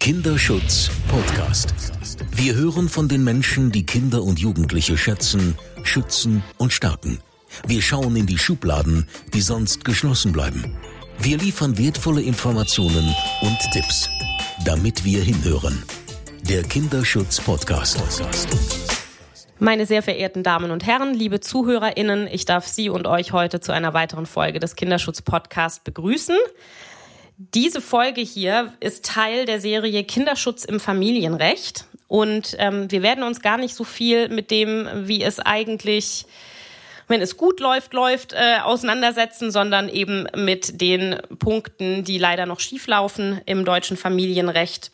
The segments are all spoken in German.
Kinderschutz Podcast. Wir hören von den Menschen, die Kinder und Jugendliche schätzen, schützen und stärken. Wir schauen in die Schubladen, die sonst geschlossen bleiben. Wir liefern wertvolle Informationen und Tipps, damit wir hinhören. Der Kinderschutz Podcast. Meine sehr verehrten Damen und Herren, liebe ZuhörerInnen, ich darf Sie und euch heute zu einer weiteren Folge des Kinderschutz Podcast begrüßen. Diese Folge hier ist Teil der Serie Kinderschutz im Familienrecht. Und ähm, wir werden uns gar nicht so viel mit dem, wie es eigentlich, wenn es gut läuft, läuft, äh, auseinandersetzen, sondern eben mit den Punkten, die leider noch schieflaufen im deutschen Familienrecht.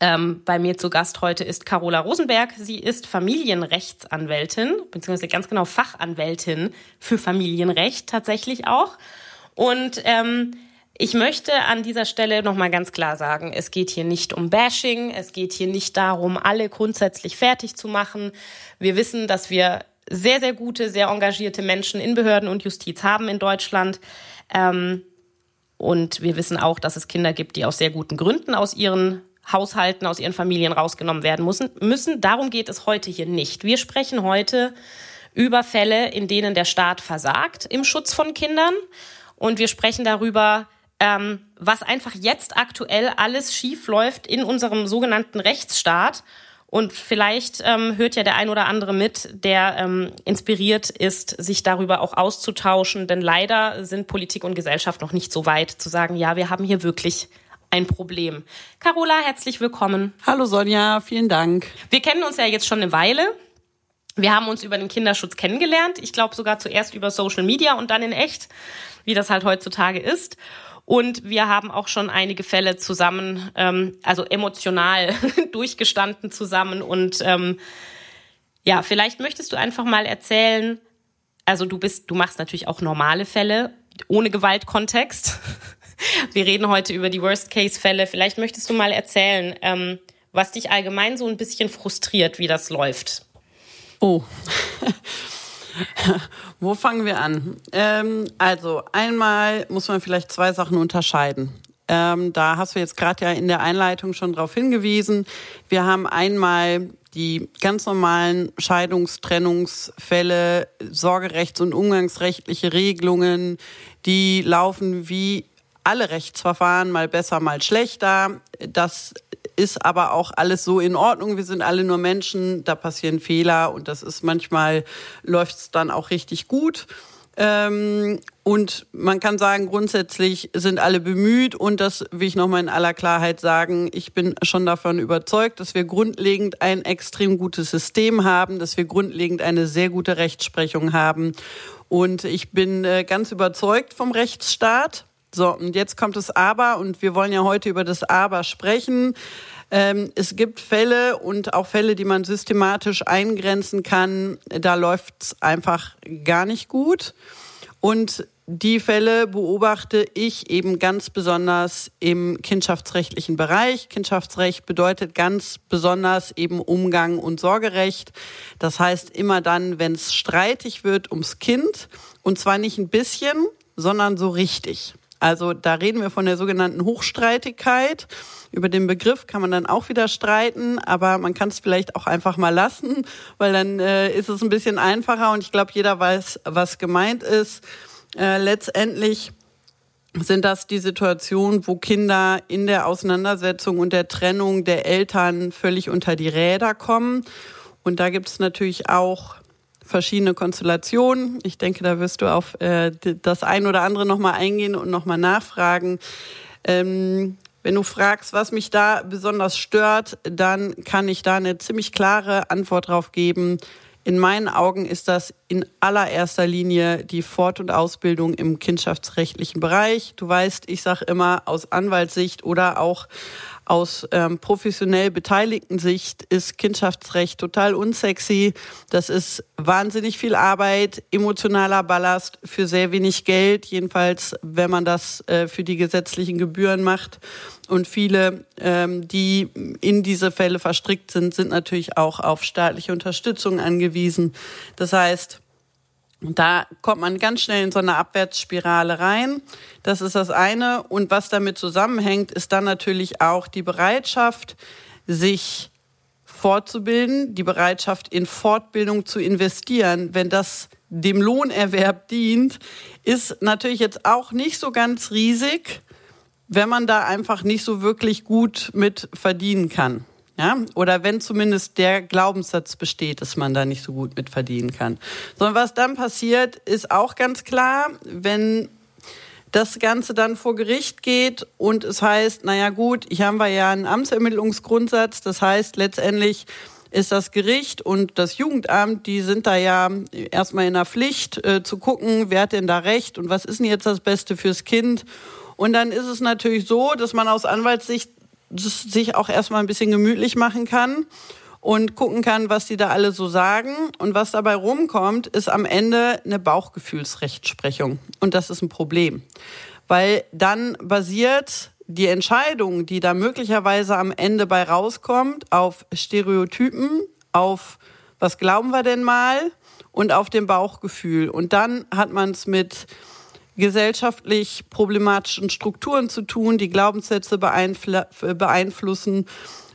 Ähm, bei mir zu Gast heute ist Carola Rosenberg. Sie ist Familienrechtsanwältin, beziehungsweise ganz genau Fachanwältin für Familienrecht tatsächlich auch. Und ähm, ich möchte an dieser Stelle nochmal ganz klar sagen, es geht hier nicht um Bashing, es geht hier nicht darum, alle grundsätzlich fertig zu machen. Wir wissen, dass wir sehr, sehr gute, sehr engagierte Menschen in Behörden und Justiz haben in Deutschland. Ähm, und wir wissen auch, dass es Kinder gibt, die aus sehr guten Gründen aus ihren Haushalten, aus ihren Familien rausgenommen werden müssen. müssen. Darum geht es heute hier nicht. Wir sprechen heute über Fälle, in denen der Staat versagt im Schutz von Kindern. Und wir sprechen darüber, ähm, was einfach jetzt aktuell alles schief läuft in unserem sogenannten Rechtsstaat. Und vielleicht ähm, hört ja der ein oder andere mit, der ähm, inspiriert ist, sich darüber auch auszutauschen. Denn leider sind Politik und Gesellschaft noch nicht so weit zu sagen, ja, wir haben hier wirklich ein Problem. Carola, herzlich willkommen. Hallo Sonja, vielen Dank. Wir kennen uns ja jetzt schon eine Weile. Wir haben uns über den Kinderschutz kennengelernt. Ich glaube sogar zuerst über Social Media und dann in echt, wie das halt heutzutage ist. Und wir haben auch schon einige Fälle zusammen, ähm, also emotional durchgestanden zusammen. Und ähm, ja, vielleicht möchtest du einfach mal erzählen, also du bist, du machst natürlich auch normale Fälle ohne Gewaltkontext. Wir reden heute über die Worst-Case-Fälle. Vielleicht möchtest du mal erzählen, ähm, was dich allgemein so ein bisschen frustriert, wie das läuft. Oh. Wo fangen wir an? Ähm, also einmal muss man vielleicht zwei Sachen unterscheiden. Ähm, da hast du jetzt gerade ja in der Einleitung schon darauf hingewiesen. Wir haben einmal die ganz normalen Scheidungstrennungsfälle, Sorgerechts- und umgangsrechtliche Regelungen, die laufen wie alle Rechtsverfahren, mal besser, mal schlechter. Das ist aber auch alles so in Ordnung. Wir sind alle nur Menschen, da passieren Fehler und das ist manchmal läuft es dann auch richtig gut. Ähm, und man kann sagen, grundsätzlich sind alle bemüht und das will ich nochmal in aller Klarheit sagen. Ich bin schon davon überzeugt, dass wir grundlegend ein extrem gutes System haben, dass wir grundlegend eine sehr gute Rechtsprechung haben. Und ich bin äh, ganz überzeugt vom Rechtsstaat. So, und jetzt kommt das Aber und wir wollen ja heute über das Aber sprechen. Ähm, es gibt Fälle und auch Fälle, die man systematisch eingrenzen kann. Da läuft es einfach gar nicht gut. Und die Fälle beobachte ich eben ganz besonders im kindschaftsrechtlichen Bereich. Kindschaftsrecht bedeutet ganz besonders eben Umgang und Sorgerecht. Das heißt immer dann, wenn es streitig wird ums Kind und zwar nicht ein bisschen, sondern so richtig. Also da reden wir von der sogenannten Hochstreitigkeit. Über den Begriff kann man dann auch wieder streiten, aber man kann es vielleicht auch einfach mal lassen, weil dann äh, ist es ein bisschen einfacher und ich glaube, jeder weiß, was gemeint ist. Äh, letztendlich sind das die Situationen, wo Kinder in der Auseinandersetzung und der Trennung der Eltern völlig unter die Räder kommen. Und da gibt es natürlich auch verschiedene Konstellationen. Ich denke, da wirst du auf äh, das ein oder andere nochmal eingehen und nochmal nachfragen. Ähm, wenn du fragst, was mich da besonders stört, dann kann ich da eine ziemlich klare Antwort drauf geben. In meinen Augen ist das in allererster Linie die Fort- und Ausbildung im kindschaftsrechtlichen Bereich. Du weißt, ich sage immer aus Anwaltssicht oder auch aus ähm, professionell beteiligten Sicht ist Kindschaftsrecht total unsexy. Das ist wahnsinnig viel Arbeit, emotionaler Ballast für sehr wenig Geld, jedenfalls wenn man das äh, für die gesetzlichen Gebühren macht. Und viele, ähm, die in diese Fälle verstrickt sind, sind natürlich auch auf staatliche Unterstützung angewiesen. Das heißt, Da kommt man ganz schnell in so eine Abwärtsspirale rein. Das ist das eine. Und was damit zusammenhängt, ist dann natürlich auch die Bereitschaft, sich fortzubilden, die Bereitschaft in Fortbildung zu investieren. Wenn das dem Lohnerwerb dient, ist natürlich jetzt auch nicht so ganz riesig, wenn man da einfach nicht so wirklich gut mit verdienen kann. Ja, oder wenn zumindest der Glaubenssatz besteht, dass man da nicht so gut mit verdienen kann. Sondern was dann passiert, ist auch ganz klar, wenn das Ganze dann vor Gericht geht und es heißt, naja gut, hier haben wir ja einen Amtsermittlungsgrundsatz, das heißt letztendlich ist das Gericht und das Jugendamt, die sind da ja erstmal in der Pflicht äh, zu gucken, wer hat denn da recht und was ist denn jetzt das Beste fürs Kind. Und dann ist es natürlich so, dass man aus Anwaltssicht sich auch erstmal ein bisschen gemütlich machen kann und gucken kann, was die da alle so sagen. Und was dabei rumkommt, ist am Ende eine Bauchgefühlsrechtsprechung. Und das ist ein Problem. Weil dann basiert die Entscheidung, die da möglicherweise am Ende bei rauskommt, auf Stereotypen, auf was glauben wir denn mal und auf dem Bauchgefühl. Und dann hat man es mit gesellschaftlich problematischen Strukturen zu tun, die Glaubenssätze beeinflussen.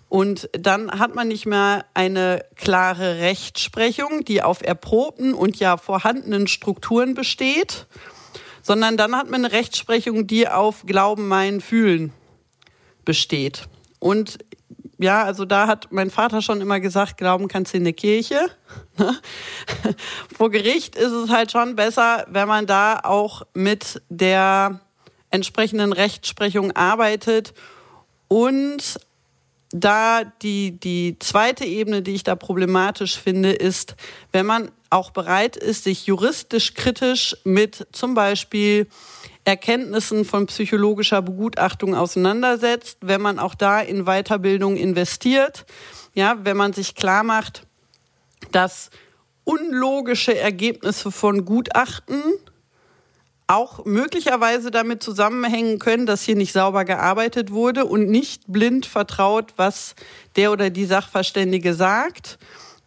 Und dann hat man nicht mehr eine klare Rechtsprechung, die auf erprobten und ja vorhandenen Strukturen besteht, sondern dann hat man eine Rechtsprechung, die auf Glauben, Meinen, Fühlen besteht. Und ja, also da hat mein Vater schon immer gesagt, glauben kannst du in der Kirche. Ne? Vor Gericht ist es halt schon besser, wenn man da auch mit der entsprechenden Rechtsprechung arbeitet und da die, die zweite Ebene, die ich da problematisch finde, ist, wenn man auch bereit ist, sich juristisch kritisch mit zum Beispiel Erkenntnissen von psychologischer Begutachtung auseinandersetzt, wenn man auch da in Weiterbildung investiert, ja, wenn man sich klar macht, dass unlogische Ergebnisse von Gutachten auch möglicherweise damit zusammenhängen können, dass hier nicht sauber gearbeitet wurde und nicht blind vertraut, was der oder die Sachverständige sagt.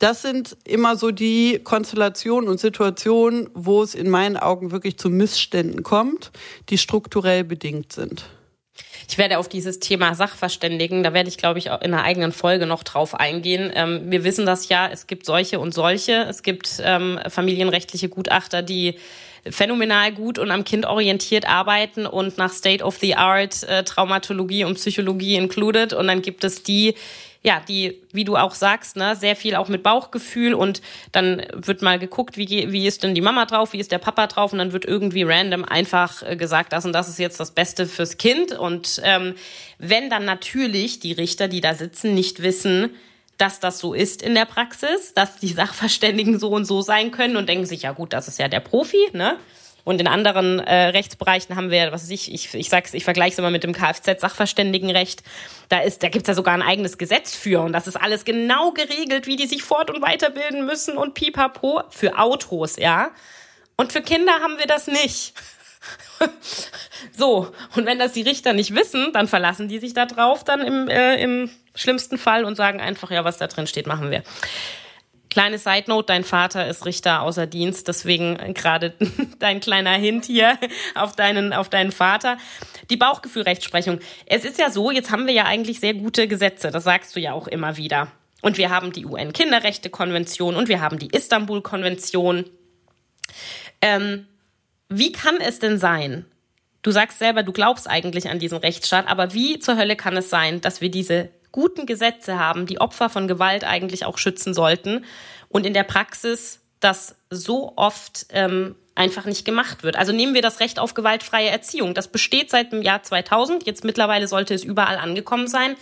Das sind immer so die Konstellationen und Situationen, wo es in meinen Augen wirklich zu Missständen kommt, die strukturell bedingt sind. Ich werde auf dieses Thema Sachverständigen, da werde ich, glaube ich, auch in einer eigenen Folge noch drauf eingehen. Ähm, wir wissen das ja, es gibt solche und solche. Es gibt ähm, familienrechtliche Gutachter, die phänomenal gut und am Kind orientiert arbeiten und nach State of the Art äh, Traumatologie und Psychologie included. Und dann gibt es die, ja, die, wie du auch sagst, ne, sehr viel auch mit Bauchgefühl und dann wird mal geguckt, wie, wie ist denn die Mama drauf, wie ist der Papa drauf und dann wird irgendwie random einfach äh, gesagt, das und das ist jetzt das Beste fürs Kind und ähm, wenn dann natürlich die Richter, die da sitzen, nicht wissen, dass das so ist in der Praxis, dass die Sachverständigen so und so sein können und denken sich, ja gut, das ist ja der Profi, ne? Und in anderen äh, Rechtsbereichen haben wir, was weiß ich, ich, ich sag's, ich vergleiche es immer mit dem Kfz-Sachverständigenrecht. Da ist, da gibt's ja sogar ein eigenes Gesetz für und das ist alles genau geregelt, wie die sich fort- und weiterbilden müssen und pipapo für Autos, ja. Und für Kinder haben wir das nicht. so, und wenn das die Richter nicht wissen, dann verlassen die sich da drauf dann im, äh, im schlimmsten Fall und sagen einfach, ja, was da drin steht, machen wir. Kleine Side Note, dein Vater ist Richter außer Dienst, deswegen gerade dein kleiner Hint hier auf deinen, auf deinen Vater. Die Bauchgefühlrechtsprechung. Es ist ja so, jetzt haben wir ja eigentlich sehr gute Gesetze, das sagst du ja auch immer wieder. Und wir haben die UN-Kinderrechte-Konvention und wir haben die Istanbul-Konvention. Ähm, wie kann es denn sein? Du sagst selber, du glaubst eigentlich an diesen Rechtsstaat, aber wie zur Hölle kann es sein, dass wir diese guten Gesetze haben, die Opfer von Gewalt eigentlich auch schützen sollten und in der Praxis das so oft ähm, einfach nicht gemacht wird. Also nehmen wir das Recht auf gewaltfreie Erziehung. Das besteht seit dem Jahr 2000. Jetzt mittlerweile sollte es überall angekommen sein.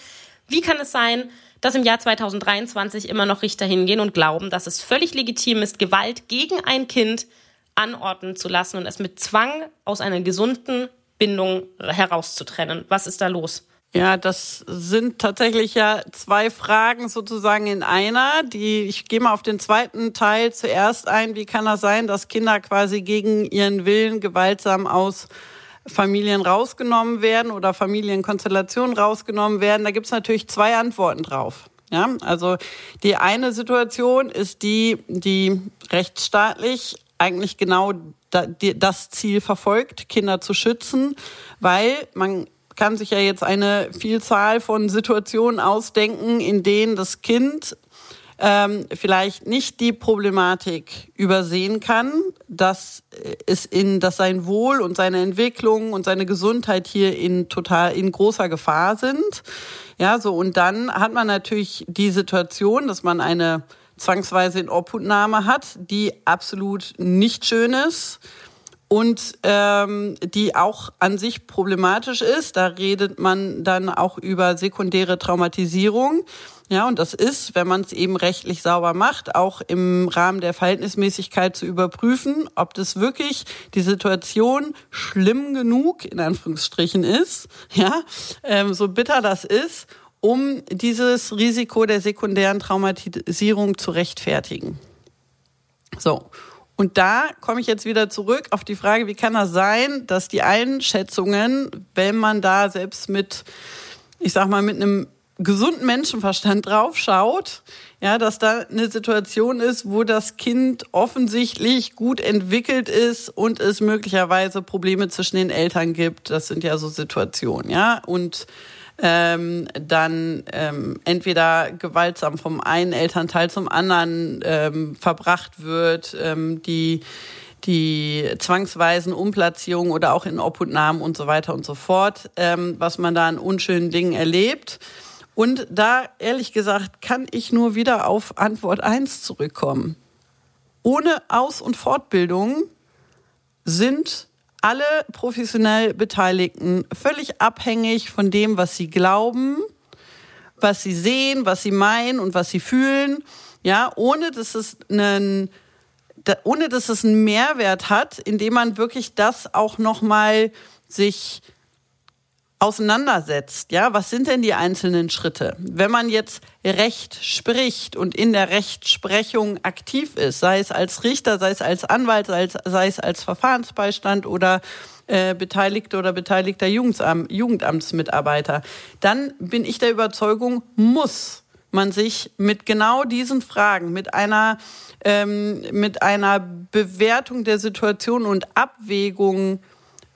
Wie kann es sein, dass im Jahr 2023 immer noch Richter hingehen und glauben, dass es völlig legitim ist, Gewalt gegen ein Kind anordnen zu lassen und es mit Zwang aus einer gesunden Bindung herauszutrennen? Was ist da los? Ja, das sind tatsächlich ja zwei Fragen sozusagen in einer. Die, ich gehe mal auf den zweiten Teil zuerst ein. Wie kann das sein, dass Kinder quasi gegen ihren Willen gewaltsam aus Familien rausgenommen werden oder Familienkonstellationen rausgenommen werden? Da gibt's natürlich zwei Antworten drauf. Ja, also die eine Situation ist die, die rechtsstaatlich eigentlich genau das Ziel verfolgt, Kinder zu schützen, weil man kann sich ja jetzt eine Vielzahl von Situationen ausdenken, in denen das Kind ähm, vielleicht nicht die Problematik übersehen kann, dass es in, dass sein Wohl und seine Entwicklung und seine Gesundheit hier in total in großer Gefahr sind. Ja, so und dann hat man natürlich die Situation, dass man eine zwangsweise in Obhutnahme hat, die absolut nicht schön ist und ähm, die auch an sich problematisch ist. Da redet man dann auch über sekundäre Traumatisierung. Ja, und das ist, wenn man es eben rechtlich sauber macht, auch im Rahmen der Verhältnismäßigkeit zu überprüfen, ob das wirklich die Situation schlimm genug in Anführungsstrichen ist, ja, ähm, so bitter das ist um dieses Risiko der sekundären Traumatisierung zu rechtfertigen. So. Und da komme ich jetzt wieder zurück auf die Frage, wie kann das sein, dass die Einschätzungen, wenn man da selbst mit, ich sag mal, mit einem gesunden Menschenverstand draufschaut, ja, dass da eine Situation ist, wo das Kind offensichtlich gut entwickelt ist und es möglicherweise Probleme zwischen den Eltern gibt. Das sind ja so Situationen, ja. Und ähm, dann ähm, entweder gewaltsam vom einen Elternteil zum anderen ähm, verbracht wird, ähm, die die zwangsweisen Umplatzierungen oder auch in Obhutnahmen und so weiter und so fort, ähm, was man da an unschönen Dingen erlebt. Und da, ehrlich gesagt, kann ich nur wieder auf Antwort eins zurückkommen. Ohne Aus- und Fortbildung sind alle professionell Beteiligten völlig abhängig von dem, was sie glauben, was sie sehen, was sie meinen und was sie fühlen, ja, ohne dass es einen ohne dass es einen Mehrwert hat, indem man wirklich das auch noch mal sich auseinandersetzt. Ja, was sind denn die einzelnen Schritte? Wenn man jetzt Recht spricht und in der Rechtsprechung aktiv ist, sei es als Richter, sei es als Anwalt, sei es, sei es als Verfahrensbeistand oder äh, Beteiligte oder beteiligter Jugendam Jugendamtsmitarbeiter, dann bin ich der Überzeugung, muss man sich mit genau diesen Fragen, mit einer ähm, mit einer Bewertung der Situation und Abwägung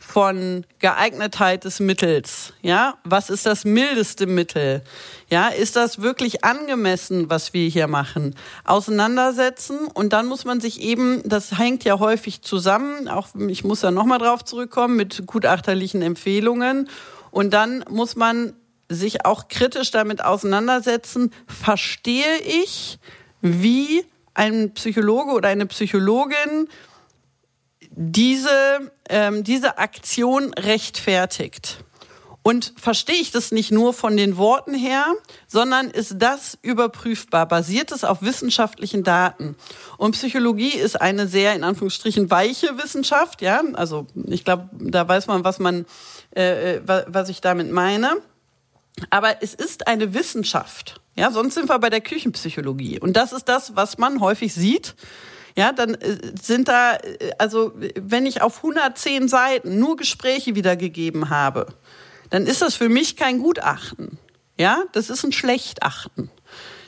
von Geeignetheit des Mittels. Ja, was ist das mildeste Mittel? Ja, ist das wirklich angemessen, was wir hier machen? Auseinandersetzen und dann muss man sich eben, das hängt ja häufig zusammen, auch ich muss da nochmal drauf zurückkommen, mit gutachterlichen Empfehlungen und dann muss man sich auch kritisch damit auseinandersetzen, verstehe ich, wie ein Psychologe oder eine Psychologin diese, ähm, diese Aktion rechtfertigt. Und verstehe ich das nicht nur von den Worten her, sondern ist das überprüfbar? Basiert es auf wissenschaftlichen Daten? Und Psychologie ist eine sehr, in Anführungsstrichen, weiche Wissenschaft, ja. Also, ich glaube, da weiß man, was man, äh, äh was ich damit meine. Aber es ist eine Wissenschaft. Ja, sonst sind wir bei der Küchenpsychologie. Und das ist das, was man häufig sieht ja, dann äh, sind da, äh, also wenn ich auf 110 Seiten nur Gespräche wiedergegeben habe, dann ist das für mich kein Gutachten. Ja, das ist ein Schlechten.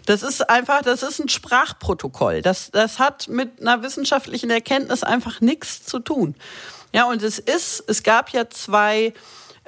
Das ist einfach, das ist ein Sprachprotokoll. Das, das hat mit einer wissenschaftlichen Erkenntnis einfach nichts zu tun. Ja, und es ist, es gab ja zwei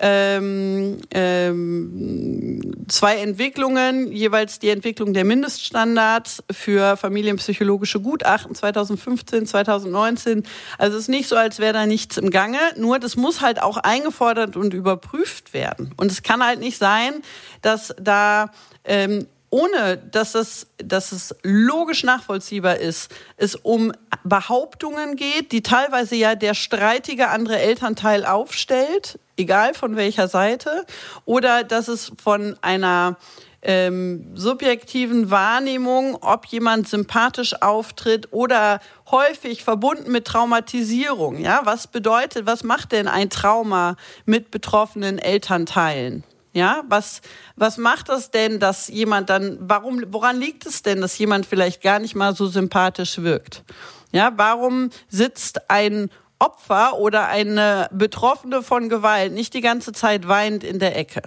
ähm, ähm, zwei Entwicklungen, jeweils die Entwicklung der Mindeststandards für familienpsychologische Gutachten 2015, 2019. Also es ist nicht so, als wäre da nichts im Gange, nur das muss halt auch eingefordert und überprüft werden. Und es kann halt nicht sein, dass da ähm, ohne dass es, dass es logisch nachvollziehbar ist, es um Behauptungen geht, die teilweise ja der streitige andere Elternteil aufstellt, egal von welcher Seite, oder dass es von einer ähm, subjektiven Wahrnehmung, ob jemand sympathisch auftritt oder häufig verbunden mit Traumatisierung. Ja, was bedeutet, was macht denn ein Trauma mit betroffenen Elternteilen? Ja, was, was macht das denn, dass jemand dann, warum, woran liegt es denn, dass jemand vielleicht gar nicht mal so sympathisch wirkt? Ja, warum sitzt ein Opfer oder eine Betroffene von Gewalt nicht die ganze Zeit weinend in der Ecke?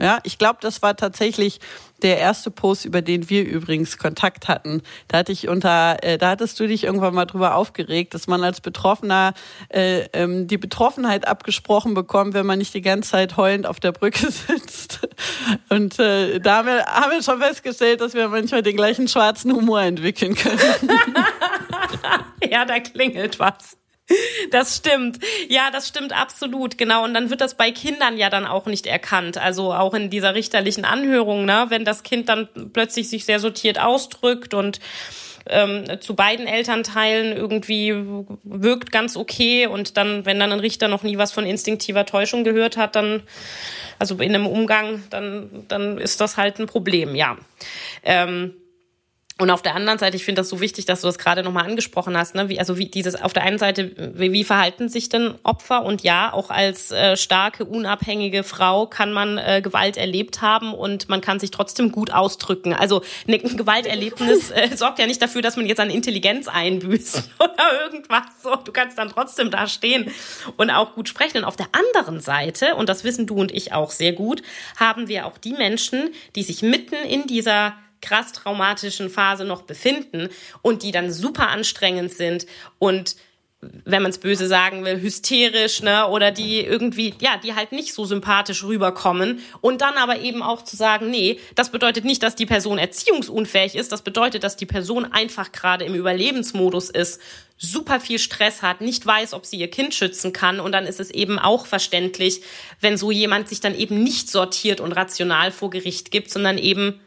Ja, ich glaube, das war tatsächlich der erste Post, über den wir übrigens Kontakt hatten. Da hatte ich unter, äh, da hattest du dich irgendwann mal drüber aufgeregt, dass man als Betroffener äh, ähm, die Betroffenheit abgesprochen bekommt, wenn man nicht die ganze Zeit heulend auf der Brücke sitzt. Und äh, da haben wir, haben wir schon festgestellt, dass wir manchmal den gleichen schwarzen Humor entwickeln können. ja, da klingelt was. Das stimmt. Ja, das stimmt absolut. Genau. Und dann wird das bei Kindern ja dann auch nicht erkannt. Also auch in dieser richterlichen Anhörung, ne? wenn das Kind dann plötzlich sich sehr sortiert ausdrückt und ähm, zu beiden Elternteilen irgendwie wirkt ganz okay und dann, wenn dann ein Richter noch nie was von instinktiver Täuschung gehört hat, dann, also in einem Umgang, dann, dann ist das halt ein Problem, ja. Ähm, und auf der anderen Seite, ich finde das so wichtig, dass du das gerade nochmal angesprochen hast, ne? Wie, also wie dieses, auf der einen Seite, wie, wie verhalten sich denn Opfer? Und ja, auch als äh, starke, unabhängige Frau kann man äh, Gewalt erlebt haben und man kann sich trotzdem gut ausdrücken. Also ne, ein Gewalterlebnis äh, sorgt ja nicht dafür, dass man jetzt an Intelligenz einbüßt oder irgendwas. So, du kannst dann trotzdem da stehen und auch gut sprechen. Und auf der anderen Seite, und das wissen du und ich auch sehr gut, haben wir auch die Menschen, die sich mitten in dieser krass traumatischen Phase noch befinden und die dann super anstrengend sind und wenn man es böse sagen will, hysterisch, ne, oder die irgendwie, ja, die halt nicht so sympathisch rüberkommen und dann aber eben auch zu sagen, nee, das bedeutet nicht, dass die Person erziehungsunfähig ist, das bedeutet, dass die Person einfach gerade im Überlebensmodus ist, super viel Stress hat, nicht weiß, ob sie ihr Kind schützen kann und dann ist es eben auch verständlich, wenn so jemand sich dann eben nicht sortiert und rational vor Gericht gibt, sondern eben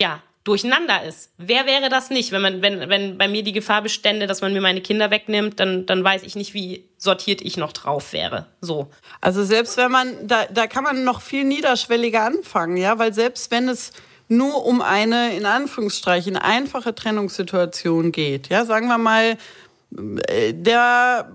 ja, durcheinander ist. Wer wäre das nicht? Wenn man, wenn, wenn bei mir die Gefahr bestände, dass man mir meine Kinder wegnimmt, dann, dann weiß ich nicht, wie sortiert ich noch drauf wäre. So. Also selbst wenn man, da, da kann man noch viel niederschwelliger anfangen, ja, weil selbst wenn es nur um eine, in Anführungsstrichen, einfache Trennungssituation geht, ja, sagen wir mal, der,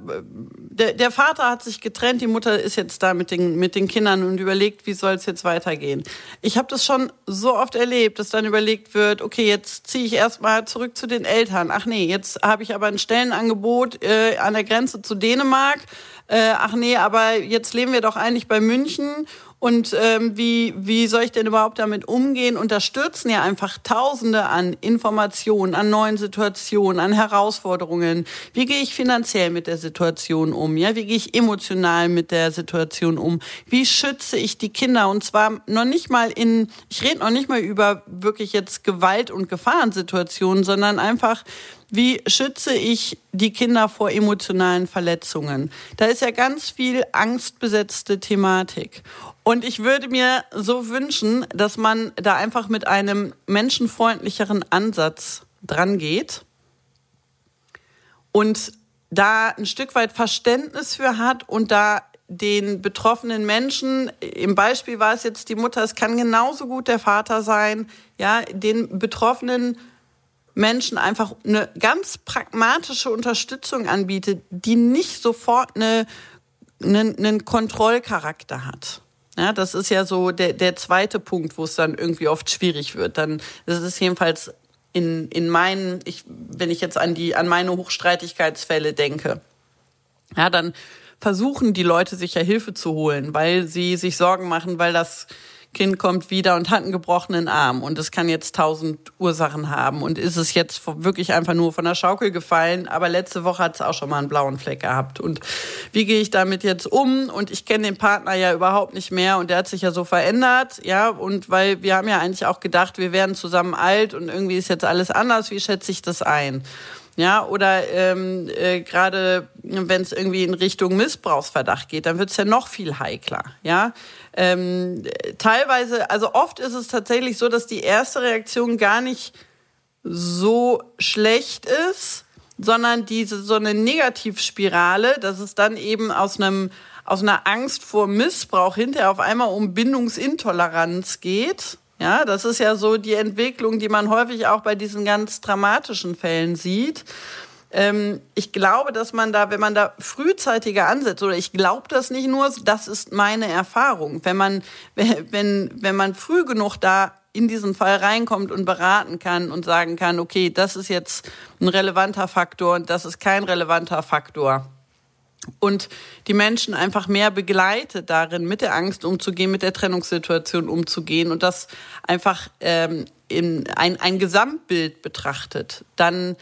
der, der Vater hat sich getrennt, die Mutter ist jetzt da mit den, mit den Kindern und überlegt, wie soll es jetzt weitergehen. Ich habe das schon so oft erlebt, dass dann überlegt wird, okay, jetzt ziehe ich erstmal zurück zu den Eltern. Ach nee, jetzt habe ich aber ein Stellenangebot äh, an der Grenze zu Dänemark. Äh, ach nee, aber jetzt leben wir doch eigentlich bei München und ähm, wie, wie soll ich denn überhaupt damit umgehen? Und da stürzen ja einfach Tausende an Informationen, an neuen Situationen, an Herausforderungen. Wie gehe ich finanziell mit der Situation um? Ja, wie gehe ich emotional mit der Situation um? Wie schütze ich die Kinder? Und zwar noch nicht mal in, ich rede noch nicht mal über wirklich jetzt Gewalt- und Gefahrensituationen, sondern einfach, wie schütze ich die Kinder vor emotionalen Verletzungen? Da ist ja ganz viel angstbesetzte Thematik. Und ich würde mir so wünschen, dass man da einfach mit einem menschenfreundlicheren Ansatz dran geht und da ein Stück weit Verständnis für hat und da den betroffenen Menschen, im Beispiel war es jetzt die Mutter, es kann genauso gut der Vater sein, ja, den betroffenen Menschen einfach eine ganz pragmatische Unterstützung anbietet, die nicht sofort eine, einen, einen Kontrollcharakter hat. Ja, das ist ja so der, der zweite Punkt, wo es dann irgendwie oft schwierig wird. Dann das ist jedenfalls in, in meinen, ich, wenn ich jetzt an die, an meine Hochstreitigkeitsfälle denke. Ja, dann versuchen die Leute sich ja Hilfe zu holen, weil sie sich Sorgen machen, weil das Kind kommt wieder und hat einen gebrochenen Arm und es kann jetzt tausend Ursachen haben und ist es jetzt wirklich einfach nur von der Schaukel gefallen, aber letzte Woche hat es auch schon mal einen blauen Fleck gehabt. Und wie gehe ich damit jetzt um? Und ich kenne den Partner ja überhaupt nicht mehr und der hat sich ja so verändert, ja und weil wir haben ja eigentlich auch gedacht, wir werden zusammen alt und irgendwie ist jetzt alles anders, wie schätze ich das ein? Ja, oder ähm, äh, gerade wenn es irgendwie in Richtung Missbrauchsverdacht geht, dann wird es ja noch viel heikler. Ja, ähm, teilweise, also oft ist es tatsächlich so, dass die erste Reaktion gar nicht so schlecht ist, sondern diese so eine Negativspirale, dass es dann eben aus einem aus einer Angst vor Missbrauch hinterher auf einmal um Bindungsintoleranz geht ja, das ist ja so die Entwicklung, die man häufig auch bei diesen ganz dramatischen Fällen sieht. Ähm, ich glaube, dass man da, wenn man da frühzeitiger ansetzt, oder ich glaube das nicht nur, das ist meine Erfahrung. Wenn man, wenn, wenn man früh genug da in diesen Fall reinkommt und beraten kann und sagen kann, okay, das ist jetzt ein relevanter Faktor und das ist kein relevanter Faktor und die Menschen einfach mehr begleitet darin, mit der Angst umzugehen, mit der Trennungssituation umzugehen und das einfach ähm, in ein, ein Gesamtbild betrachtet, dann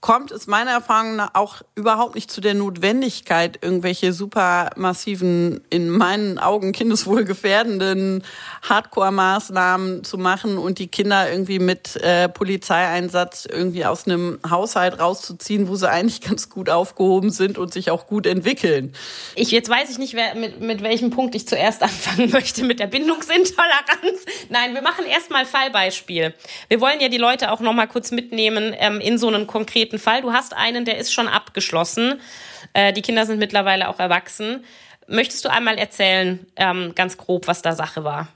kommt es meiner Erfahrung nach auch überhaupt nicht zu der Notwendigkeit, irgendwelche super massiven, in meinen Augen kindeswohlgefährdenden Hardcore-Maßnahmen zu machen und die Kinder irgendwie mit äh, Polizeieinsatz irgendwie aus einem Haushalt rauszuziehen, wo sie eigentlich ganz gut aufgehoben sind und sich auch gut entwickeln. Ich, jetzt weiß ich nicht, wer, mit, mit welchem Punkt ich zuerst anfangen möchte, mit der Bindungsintoleranz. Nein, wir machen erstmal Fallbeispiel. Wir wollen ja die Leute auch noch mal kurz mitnehmen ähm, in so einen konkreten konkreten Fall. Du hast einen, der ist schon abgeschlossen. Äh, die Kinder sind mittlerweile auch erwachsen. Möchtest du einmal erzählen, ähm, ganz grob, was da Sache war?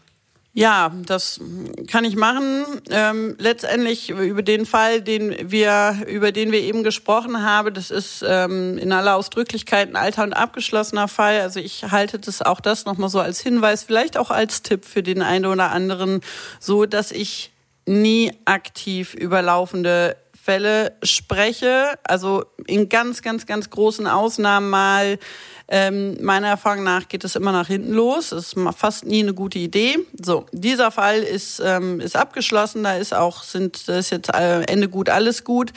Ja, das kann ich machen. Ähm, letztendlich über den Fall, den wir, über den wir eben gesprochen haben, das ist ähm, in aller Ausdrücklichkeit ein alter und abgeschlossener Fall. Also ich halte das auch das nochmal so als Hinweis, vielleicht auch als Tipp für den einen oder anderen, so dass ich nie aktiv über laufende Fälle spreche, also in ganz, ganz, ganz großen Ausnahmen mal, ähm, meiner Erfahrung nach geht es immer nach hinten los. Das ist fast nie eine gute Idee. So, dieser Fall ist, ähm, ist abgeschlossen. Da ist auch, sind, das ist jetzt äh, Ende gut, alles gut.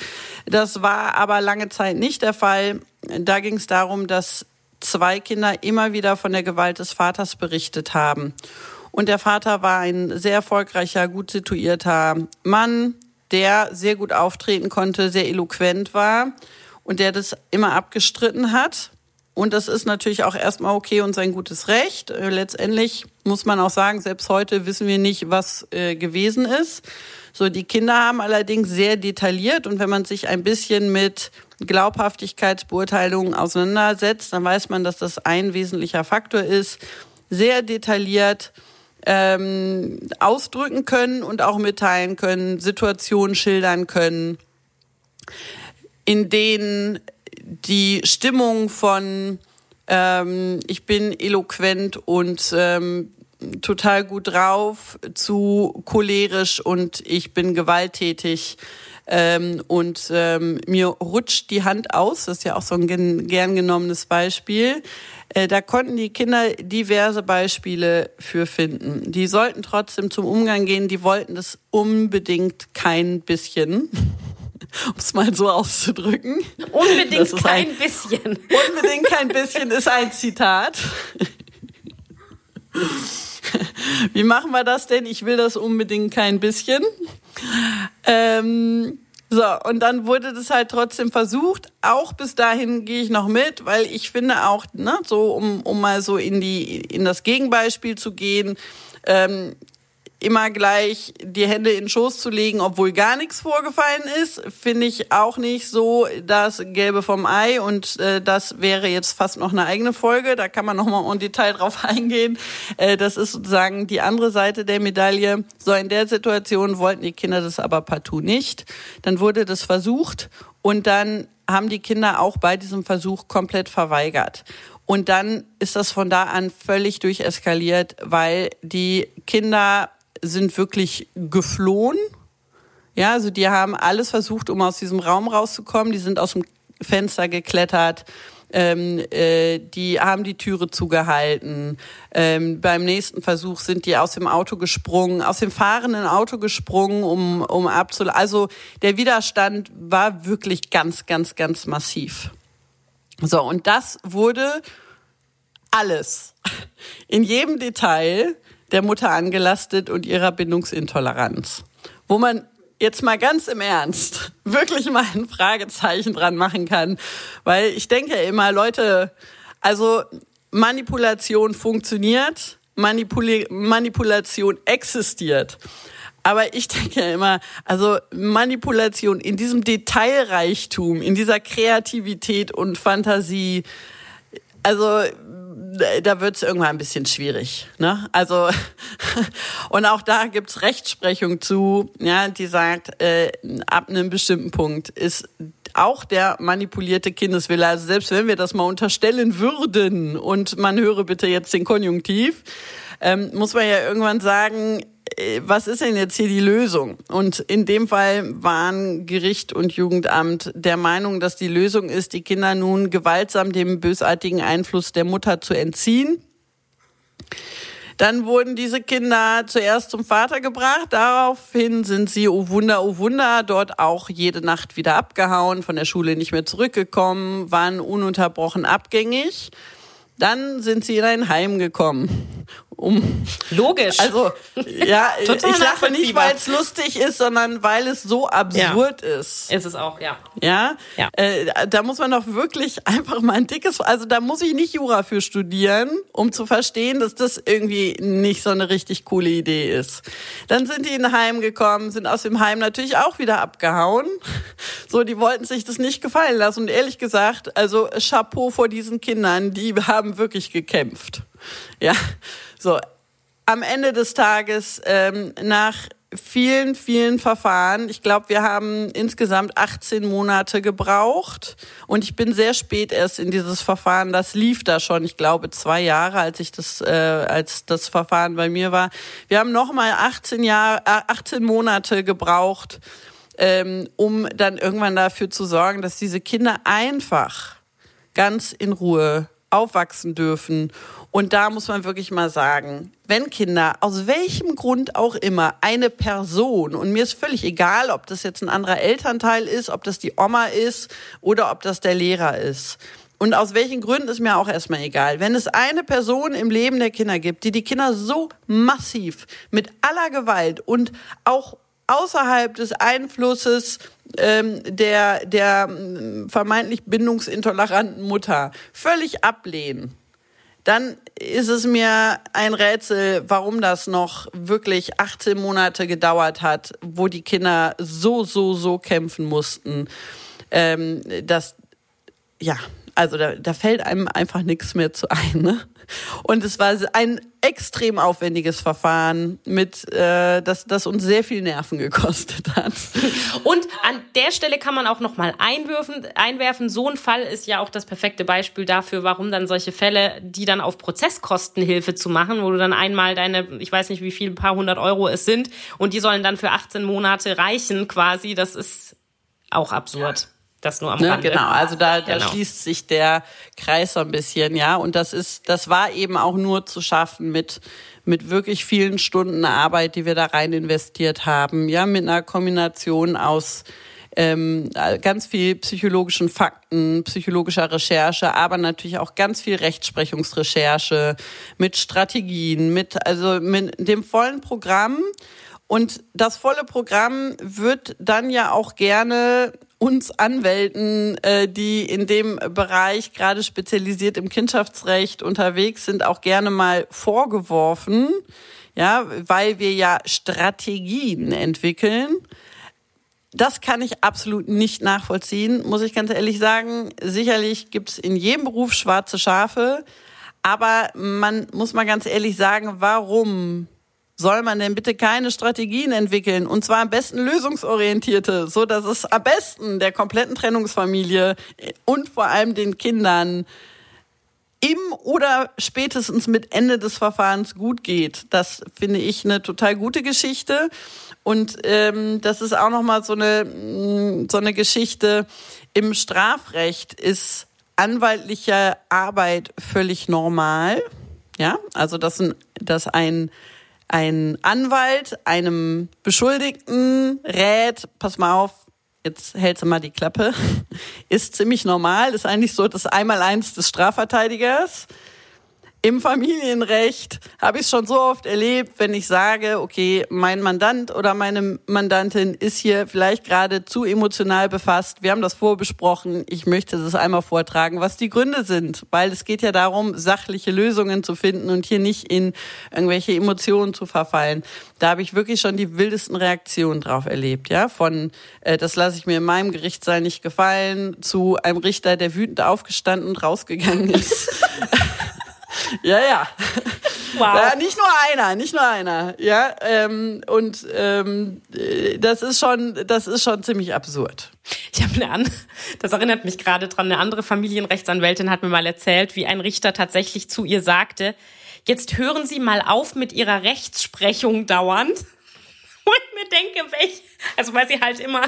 Das war aber lange Zeit nicht der Fall. Da ging es darum, dass zwei Kinder immer wieder von der Gewalt des Vaters berichtet haben. Und der Vater war ein sehr erfolgreicher, gut situierter Mann, der sehr gut auftreten konnte, sehr eloquent war und der das immer abgestritten hat. Und das ist natürlich auch erstmal okay und sein gutes Recht. Äh, letztendlich muss man auch sagen, selbst heute wissen wir nicht, was äh, gewesen ist. So, die Kinder haben allerdings sehr detailliert und wenn man sich ein bisschen mit Glaubhaftigkeitsbeurteilungen auseinandersetzt, dann weiß man, dass das ein wesentlicher Faktor ist. Sehr detailliert ähm, ausdrücken können und auch mitteilen können, Situationen schildern können, in denen die Stimmung von ähm, ich bin eloquent und ähm, total gut drauf zu cholerisch und ich bin gewalttätig ähm, und ähm, mir rutscht die Hand aus. Das ist ja auch so ein gern genommenes Beispiel. Äh, da konnten die Kinder diverse Beispiele für finden. Die sollten trotzdem zum Umgang gehen. Die wollten das unbedingt kein bisschen. um es mal so auszudrücken. Unbedingt kein ein, bisschen. Unbedingt kein bisschen ist ein Zitat. Wie machen wir das denn? Ich will das unbedingt kein bisschen. Ähm, so, und dann wurde das halt trotzdem versucht. Auch bis dahin gehe ich noch mit, weil ich finde auch, ne, so um, um mal so in die in das Gegenbeispiel zu gehen, ähm, immer gleich die Hände in den Schoß zu legen, obwohl gar nichts vorgefallen ist, finde ich auch nicht so das Gelbe vom Ei. Und äh, das wäre jetzt fast noch eine eigene Folge. Da kann man noch mal im Detail drauf eingehen. Äh, das ist sozusagen die andere Seite der Medaille. So in der Situation wollten die Kinder das aber partout nicht. Dann wurde das versucht und dann haben die Kinder auch bei diesem Versuch komplett verweigert. Und dann ist das von da an völlig durcheskaliert, weil die Kinder sind wirklich geflohen. Ja, also die haben alles versucht, um aus diesem Raum rauszukommen. Die sind aus dem Fenster geklettert. Ähm, äh, die haben die Türe zugehalten. Ähm, beim nächsten Versuch sind die aus dem Auto gesprungen, aus dem fahrenden Auto gesprungen, um, um abzulaufen. Also der Widerstand war wirklich ganz, ganz, ganz massiv. So, und das wurde alles in jedem Detail der Mutter angelastet und ihrer Bindungsintoleranz. Wo man jetzt mal ganz im Ernst wirklich mal ein Fragezeichen dran machen kann, weil ich denke immer, Leute, also Manipulation funktioniert, Manipul Manipulation existiert. Aber ich denke immer, also Manipulation in diesem Detailreichtum, in dieser Kreativität und Fantasie, also da wird es irgendwann ein bisschen schwierig. Ne? Also und auch da gibt's Rechtsprechung zu, ja, die sagt, äh, ab einem bestimmten Punkt ist auch der manipulierte Kindeswille, also selbst wenn wir das mal unterstellen würden und man höre bitte jetzt den Konjunktiv, ähm, muss man ja irgendwann sagen, was ist denn jetzt hier die Lösung? Und in dem Fall waren Gericht und Jugendamt der Meinung, dass die Lösung ist, die Kinder nun gewaltsam dem bösartigen Einfluss der Mutter zu entziehen. Dann wurden diese Kinder zuerst zum Vater gebracht. Daraufhin sind sie, oh Wunder, oh Wunder, dort auch jede Nacht wieder abgehauen, von der Schule nicht mehr zurückgekommen, waren ununterbrochen abgängig. Dann sind sie in ein Heim gekommen um. Logisch. Also, ja, ich lache nicht, weil es lustig ist, sondern weil es so absurd ja. ist. Ist es auch, ja. Ja? ja. Äh, da muss man doch wirklich einfach mal ein dickes, also da muss ich nicht Jura für studieren, um zu verstehen, dass das irgendwie nicht so eine richtig coole Idee ist. Dann sind die in Heim gekommen, sind aus dem Heim natürlich auch wieder abgehauen. So, die wollten sich das nicht gefallen lassen. Und ehrlich gesagt, also Chapeau vor diesen Kindern, die haben wirklich gekämpft. Ja, so, am Ende des Tages, ähm, nach vielen, vielen Verfahren. Ich glaube, wir haben insgesamt 18 Monate gebraucht und ich bin sehr spät erst in dieses Verfahren. Das lief da schon, ich glaube, zwei Jahre, als ich das, äh, als das Verfahren bei mir war. Wir haben nochmal 18 Jahre, äh, 18 Monate gebraucht, ähm, um dann irgendwann dafür zu sorgen, dass diese Kinder einfach ganz in Ruhe aufwachsen dürfen und da muss man wirklich mal sagen, wenn Kinder aus welchem Grund auch immer eine Person, und mir ist völlig egal, ob das jetzt ein anderer Elternteil ist, ob das die Oma ist oder ob das der Lehrer ist. Und aus welchen Gründen ist mir auch erstmal egal. Wenn es eine Person im Leben der Kinder gibt, die die Kinder so massiv mit aller Gewalt und auch außerhalb des Einflusses ähm, der, der mm, vermeintlich bindungsintoleranten Mutter völlig ablehnen, dann ist es mir ein Rätsel, warum das noch wirklich 18 Monate gedauert hat, wo die Kinder so, so, so kämpfen mussten, ähm, dass, ja, also da, da fällt einem einfach nichts mehr zu ein. Ne? Und es war ein extrem aufwendiges Verfahren, mit äh, das, das uns sehr viel Nerven gekostet hat. Und an der Stelle kann man auch noch mal einwerfen, einwerfen. So ein Fall ist ja auch das perfekte Beispiel dafür, warum dann solche Fälle, die dann auf Prozesskostenhilfe zu machen, wo du dann einmal deine, ich weiß nicht, wie viel, ein paar hundert Euro es sind, und die sollen dann für 18 Monate reichen, quasi. Das ist auch absurd. Ja. Das nur am ne, Rande. Genau, also da, da genau. schließt sich der Kreis so ein bisschen, ja. Und das ist, das war eben auch nur zu schaffen mit, mit wirklich vielen Stunden Arbeit, die wir da rein investiert haben, ja, mit einer Kombination aus ähm, ganz viel psychologischen Fakten, psychologischer Recherche, aber natürlich auch ganz viel Rechtsprechungsrecherche mit Strategien, mit also mit dem vollen Programm. Und das volle Programm wird dann ja auch gerne uns Anwälten, äh, die in dem Bereich gerade spezialisiert im Kindschaftsrecht unterwegs sind, auch gerne mal vorgeworfen, ja, weil wir ja Strategien entwickeln. Das kann ich absolut nicht nachvollziehen, muss ich ganz ehrlich sagen. Sicherlich gibt es in jedem Beruf schwarze Schafe, aber man muss mal ganz ehrlich sagen, warum soll man denn bitte keine Strategien entwickeln und zwar am besten lösungsorientierte, so dass es am besten der kompletten Trennungsfamilie und vor allem den Kindern im oder spätestens mit Ende des Verfahrens gut geht. Das finde ich eine total gute Geschichte und ähm, das ist auch noch mal so eine mm, so eine Geschichte im Strafrecht ist anwaltliche Arbeit völlig normal. Ja, also dass ein, dass ein ein Anwalt einem Beschuldigten rät, pass mal auf, jetzt hältst du mal die Klappe, ist ziemlich normal, ist eigentlich so das Einmaleins des Strafverteidigers. Im Familienrecht habe ich es schon so oft erlebt, wenn ich sage, okay, mein Mandant oder meine Mandantin ist hier vielleicht gerade zu emotional befasst. Wir haben das vorbesprochen. Ich möchte das einmal vortragen, was die Gründe sind, weil es geht ja darum, sachliche Lösungen zu finden und hier nicht in irgendwelche Emotionen zu verfallen. Da habe ich wirklich schon die wildesten Reaktionen drauf erlebt, ja, von äh, das lasse ich mir in meinem Gerichtssaal nicht gefallen zu einem Richter, der wütend aufgestanden und rausgegangen ist. Ja, ja. Wow. Ja, nicht nur einer, nicht nur einer. Ja, ähm, und ähm, das ist schon, das ist schon ziemlich absurd. Ich habe eine an, das erinnert mich gerade dran. Eine andere Familienrechtsanwältin hat mir mal erzählt, wie ein Richter tatsächlich zu ihr sagte: jetzt hören Sie mal auf mit Ihrer Rechtsprechung dauernd. Wo ich mir denke, welch, also weil sie halt immer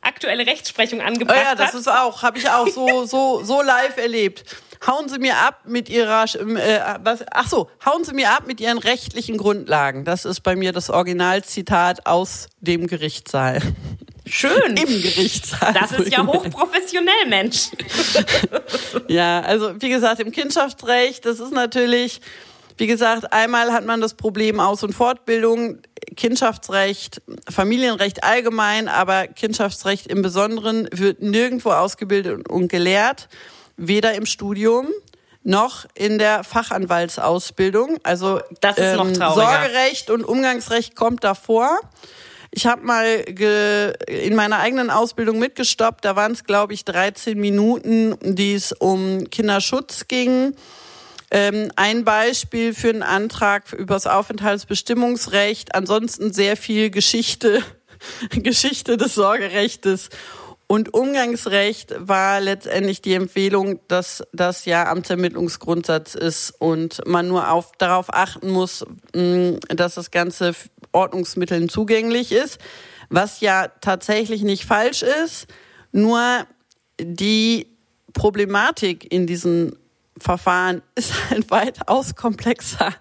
aktuelle Rechtsprechung angebracht hat. Oh ja, das hat. ist auch, habe ich auch so, so, so live erlebt. Hauen Sie mir ab mit Ihrer, äh, was, ach so, hauen Sie mir ab mit Ihren rechtlichen Grundlagen. Das ist bei mir das Originalzitat aus dem Gerichtssaal. Schön. Im Gerichtssaal. Das ist ja hochprofessionell, Mensch. ja, also wie gesagt, im Kindschaftsrecht, das ist natürlich, wie gesagt, einmal hat man das Problem Aus- und Fortbildung, Kindschaftsrecht, Familienrecht allgemein, aber Kindschaftsrecht im Besonderen wird nirgendwo ausgebildet und gelehrt, weder im Studium noch in der Fachanwaltsausbildung. Also Das ist noch trauriger. Sorgerecht und Umgangsrecht kommt davor. Ich habe mal in meiner eigenen Ausbildung mitgestoppt. Da waren es, glaube ich, 13 Minuten, die es um Kinderschutz ging. Ähm, ein Beispiel für einen Antrag übers Aufenthaltsbestimmungsrecht. Ansonsten sehr viel Geschichte, Geschichte des Sorgerechtes. Und Umgangsrecht war letztendlich die Empfehlung, dass das ja Amtsermittlungsgrundsatz ist und man nur auf, darauf achten muss, mh, dass das Ganze Ordnungsmitteln zugänglich ist, was ja tatsächlich nicht falsch ist. Nur die Problematik in diesen Verfahren ist halt weitaus komplexer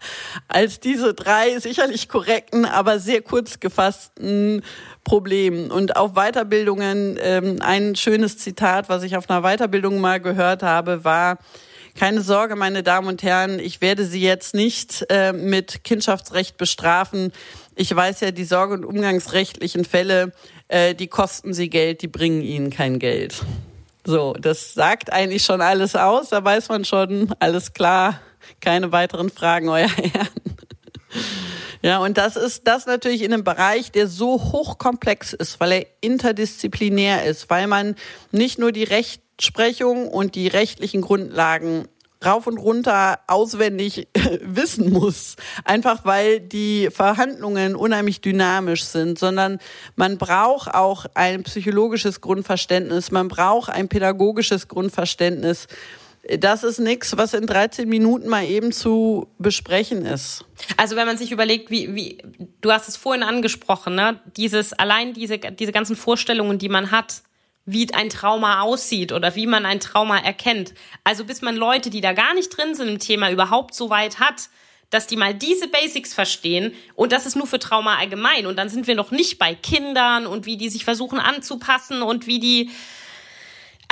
als diese drei sicherlich korrekten, aber sehr kurz gefassten Problemen. Und auf Weiterbildungen, ähm, ein schönes Zitat, was ich auf einer Weiterbildung mal gehört habe, war, keine Sorge, meine Damen und Herren, ich werde Sie jetzt nicht äh, mit Kindschaftsrecht bestrafen. Ich weiß ja, die sorge- und umgangsrechtlichen Fälle, äh, die kosten Sie Geld, die bringen Ihnen kein Geld. So, das sagt eigentlich schon alles aus. Da weiß man schon, alles klar, keine weiteren Fragen, euer Herren. Ja, und das ist das natürlich in einem Bereich, der so hochkomplex ist, weil er interdisziplinär ist, weil man nicht nur die Rechtsprechung und die rechtlichen Grundlagen rauf und runter auswendig wissen muss. Einfach weil die Verhandlungen unheimlich dynamisch sind, sondern man braucht auch ein psychologisches Grundverständnis, man braucht ein pädagogisches Grundverständnis. Das ist nichts, was in 13 Minuten mal eben zu besprechen ist. Also wenn man sich überlegt, wie, wie du hast es vorhin angesprochen, ne? Dieses, allein diese, diese ganzen Vorstellungen, die man hat, wie ein Trauma aussieht oder wie man ein Trauma erkennt. Also bis man Leute, die da gar nicht drin sind im Thema, überhaupt so weit hat, dass die mal diese Basics verstehen und das ist nur für Trauma allgemein. Und dann sind wir noch nicht bei Kindern und wie die sich versuchen anzupassen und wie die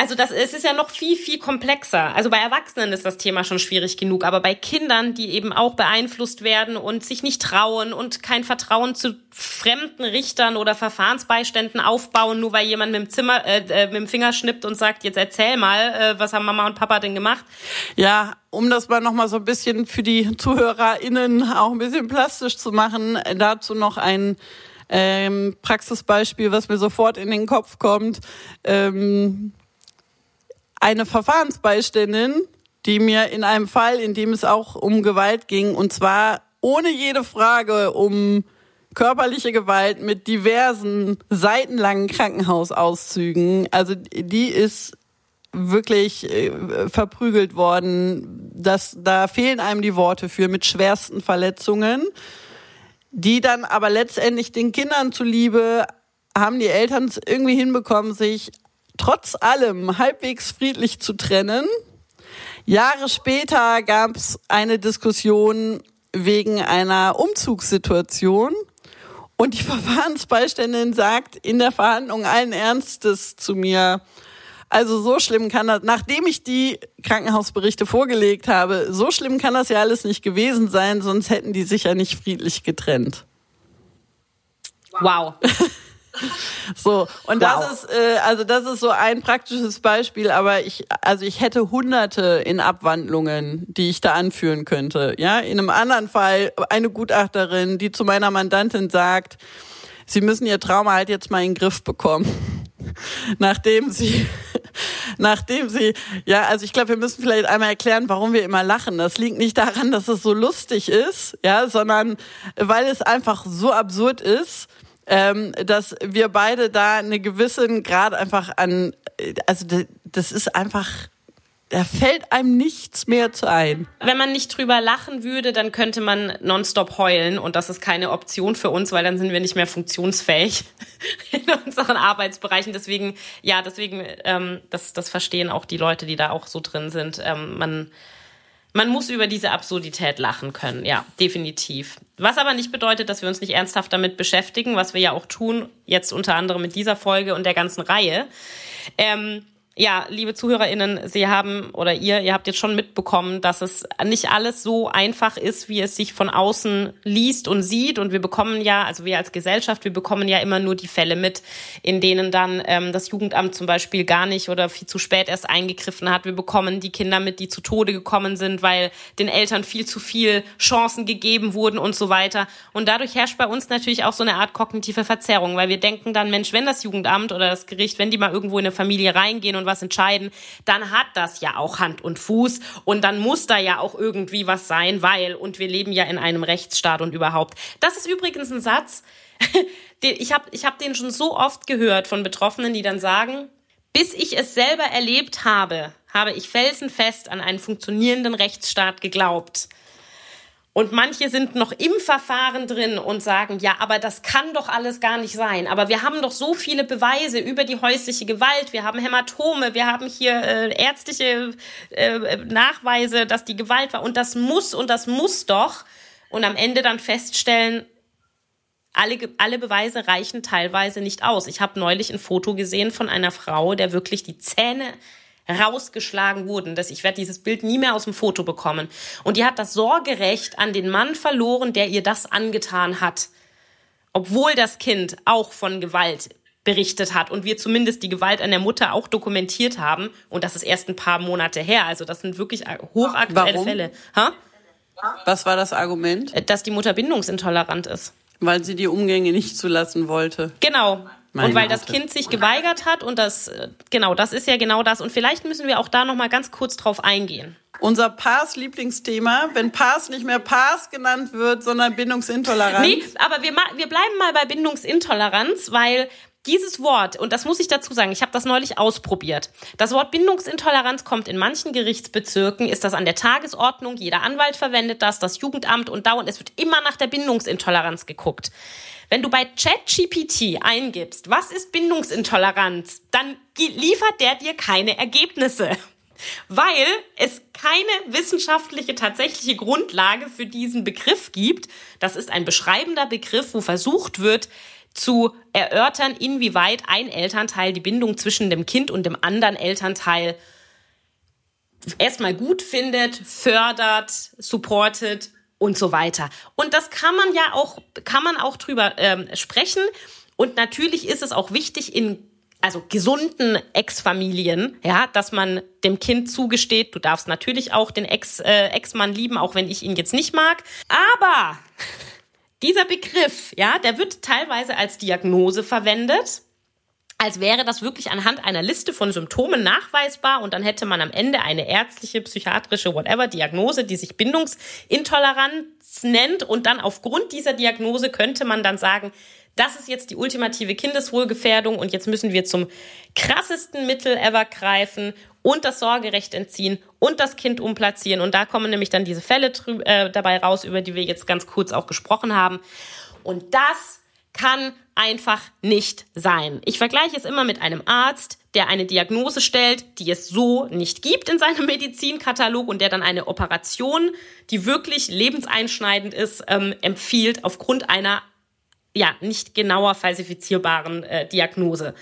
also das, es ist ja noch viel, viel komplexer. Also bei Erwachsenen ist das Thema schon schwierig genug, aber bei Kindern, die eben auch beeinflusst werden und sich nicht trauen und kein Vertrauen zu fremden Richtern oder Verfahrensbeiständen aufbauen, nur weil jemand mit dem Zimmer, äh, äh, mit dem Finger schnippt und sagt, jetzt erzähl mal, äh, was haben Mama und Papa denn gemacht? Ja, um das mal nochmal so ein bisschen für die ZuhörerInnen auch ein bisschen plastisch zu machen, dazu noch ein ähm, Praxisbeispiel, was mir sofort in den Kopf kommt. Ähm, eine Verfahrensbeiständin, die mir in einem Fall, in dem es auch um Gewalt ging, und zwar ohne jede Frage um körperliche Gewalt mit diversen seitenlangen Krankenhausauszügen. Also die ist wirklich äh, verprügelt worden. Das, da fehlen einem die Worte für mit schwersten Verletzungen, die dann aber letztendlich den Kindern zuliebe haben die Eltern es irgendwie hinbekommen, sich trotz allem halbwegs friedlich zu trennen. Jahre später gab es eine Diskussion wegen einer Umzugssituation. Und die Verfahrensbeiständin sagt in der Verhandlung allen Ernstes zu mir, also so schlimm kann das, nachdem ich die Krankenhausberichte vorgelegt habe, so schlimm kann das ja alles nicht gewesen sein, sonst hätten die sich ja nicht friedlich getrennt. Wow. So, und wow. das ist, äh, also das ist so ein praktisches Beispiel, aber ich, also ich hätte hunderte in Abwandlungen, die ich da anführen könnte. Ja, in einem anderen Fall eine Gutachterin, die zu meiner Mandantin sagt, sie müssen ihr Trauma halt jetzt mal in den Griff bekommen. Nachdem sie, nachdem sie, ja, also ich glaube, wir müssen vielleicht einmal erklären, warum wir immer lachen. Das liegt nicht daran, dass es so lustig ist, ja, sondern weil es einfach so absurd ist, ähm, dass wir beide da eine gewissen Grad einfach an, also das ist einfach da fällt einem nichts mehr zu ein. Wenn man nicht drüber lachen würde, dann könnte man nonstop heulen und das ist keine Option für uns, weil dann sind wir nicht mehr funktionsfähig in unseren Arbeitsbereichen. Deswegen, ja, deswegen, ähm, das, das verstehen auch die Leute, die da auch so drin sind. Ähm, man, man muss über diese Absurdität lachen können, ja, definitiv. Was aber nicht bedeutet, dass wir uns nicht ernsthaft damit beschäftigen, was wir ja auch tun, jetzt unter anderem mit dieser Folge und der ganzen Reihe. Ähm, ja, liebe ZuhörerInnen, Sie haben oder ihr, ihr habt jetzt schon mitbekommen, dass es nicht alles so einfach ist, wie es sich von außen liest und sieht. Und wir bekommen ja, also wir als Gesellschaft, wir bekommen ja immer nur die Fälle mit, in denen dann ähm, das Jugendamt zum Beispiel gar nicht oder viel zu spät erst eingegriffen hat. Wir bekommen die Kinder mit, die zu Tode gekommen sind, weil den Eltern viel zu viel Chancen gegeben wurden und so weiter. Und dadurch herrscht bei uns natürlich auch so eine Art kognitive Verzerrung, weil wir denken dann, Mensch, wenn das Jugendamt oder das Gericht, wenn die mal irgendwo in eine Familie reingehen und was entscheiden, dann hat das ja auch Hand und Fuß und dann muss da ja auch irgendwie was sein, weil, und wir leben ja in einem Rechtsstaat und überhaupt. Das ist übrigens ein Satz, ich habe ich hab den schon so oft gehört von Betroffenen, die dann sagen, bis ich es selber erlebt habe, habe ich felsenfest an einen funktionierenden Rechtsstaat geglaubt. Und manche sind noch im Verfahren drin und sagen, ja, aber das kann doch alles gar nicht sein. Aber wir haben doch so viele Beweise über die häusliche Gewalt. Wir haben Hämatome, wir haben hier äh, ärztliche äh, Nachweise, dass die Gewalt war. Und das muss und das muss doch. Und am Ende dann feststellen, alle, alle Beweise reichen teilweise nicht aus. Ich habe neulich ein Foto gesehen von einer Frau, der wirklich die Zähne rausgeschlagen wurden. Das, ich werde dieses Bild nie mehr aus dem Foto bekommen. Und die hat das Sorgerecht an den Mann verloren, der ihr das angetan hat. Obwohl das Kind auch von Gewalt berichtet hat und wir zumindest die Gewalt an der Mutter auch dokumentiert haben. Und das ist erst ein paar Monate her. Also das sind wirklich hochaktuelle Warum? Fälle. Ha? Was war das Argument? Dass die Mutter bindungsintolerant ist. Weil sie die Umgänge nicht zulassen wollte. Genau. Meine und weil das Kind sich geweigert hat und das, äh, genau, das ist ja genau das. Und vielleicht müssen wir auch da nochmal ganz kurz drauf eingehen. Unser Pars Lieblingsthema, wenn Pars nicht mehr Pars genannt wird, sondern Bindungsintoleranz. Nee, aber wir, wir bleiben mal bei Bindungsintoleranz, weil dieses Wort, und das muss ich dazu sagen, ich habe das neulich ausprobiert. Das Wort Bindungsintoleranz kommt in manchen Gerichtsbezirken, ist das an der Tagesordnung, jeder Anwalt verwendet das, das Jugendamt und dauernd, es wird immer nach der Bindungsintoleranz geguckt. Wenn du bei ChatGPT eingibst, was ist Bindungsintoleranz, dann liefert der dir keine Ergebnisse. Weil es keine wissenschaftliche tatsächliche Grundlage für diesen Begriff gibt. Das ist ein beschreibender Begriff, wo versucht wird, zu erörtern, inwieweit ein Elternteil die Bindung zwischen dem Kind und dem anderen Elternteil erstmal gut findet, fördert, supportet und so weiter. Und das kann man ja auch, kann man auch drüber ähm, sprechen. Und natürlich ist es auch wichtig in also gesunden Ex-Familien, ja, dass man dem Kind zugesteht, du darfst natürlich auch den Ex, äh, Ex-Mann lieben, auch wenn ich ihn jetzt nicht mag. Aber dieser Begriff, ja, der wird teilweise als Diagnose verwendet als wäre das wirklich anhand einer Liste von Symptomen nachweisbar und dann hätte man am Ende eine ärztliche, psychiatrische, whatever Diagnose, die sich Bindungsintoleranz nennt. Und dann aufgrund dieser Diagnose könnte man dann sagen, das ist jetzt die ultimative Kindeswohlgefährdung und jetzt müssen wir zum krassesten Mittel ever greifen und das Sorgerecht entziehen und das Kind umplatzieren und da kommen nämlich dann diese Fälle äh, dabei raus, über die wir jetzt ganz kurz auch gesprochen haben und das kann einfach nicht sein. Ich vergleiche es immer mit einem Arzt, der eine Diagnose stellt, die es so nicht gibt in seinem Medizinkatalog und der dann eine Operation, die wirklich lebenseinschneidend ist, ähm, empfiehlt aufgrund einer ja nicht genauer falsifizierbaren äh, Diagnose.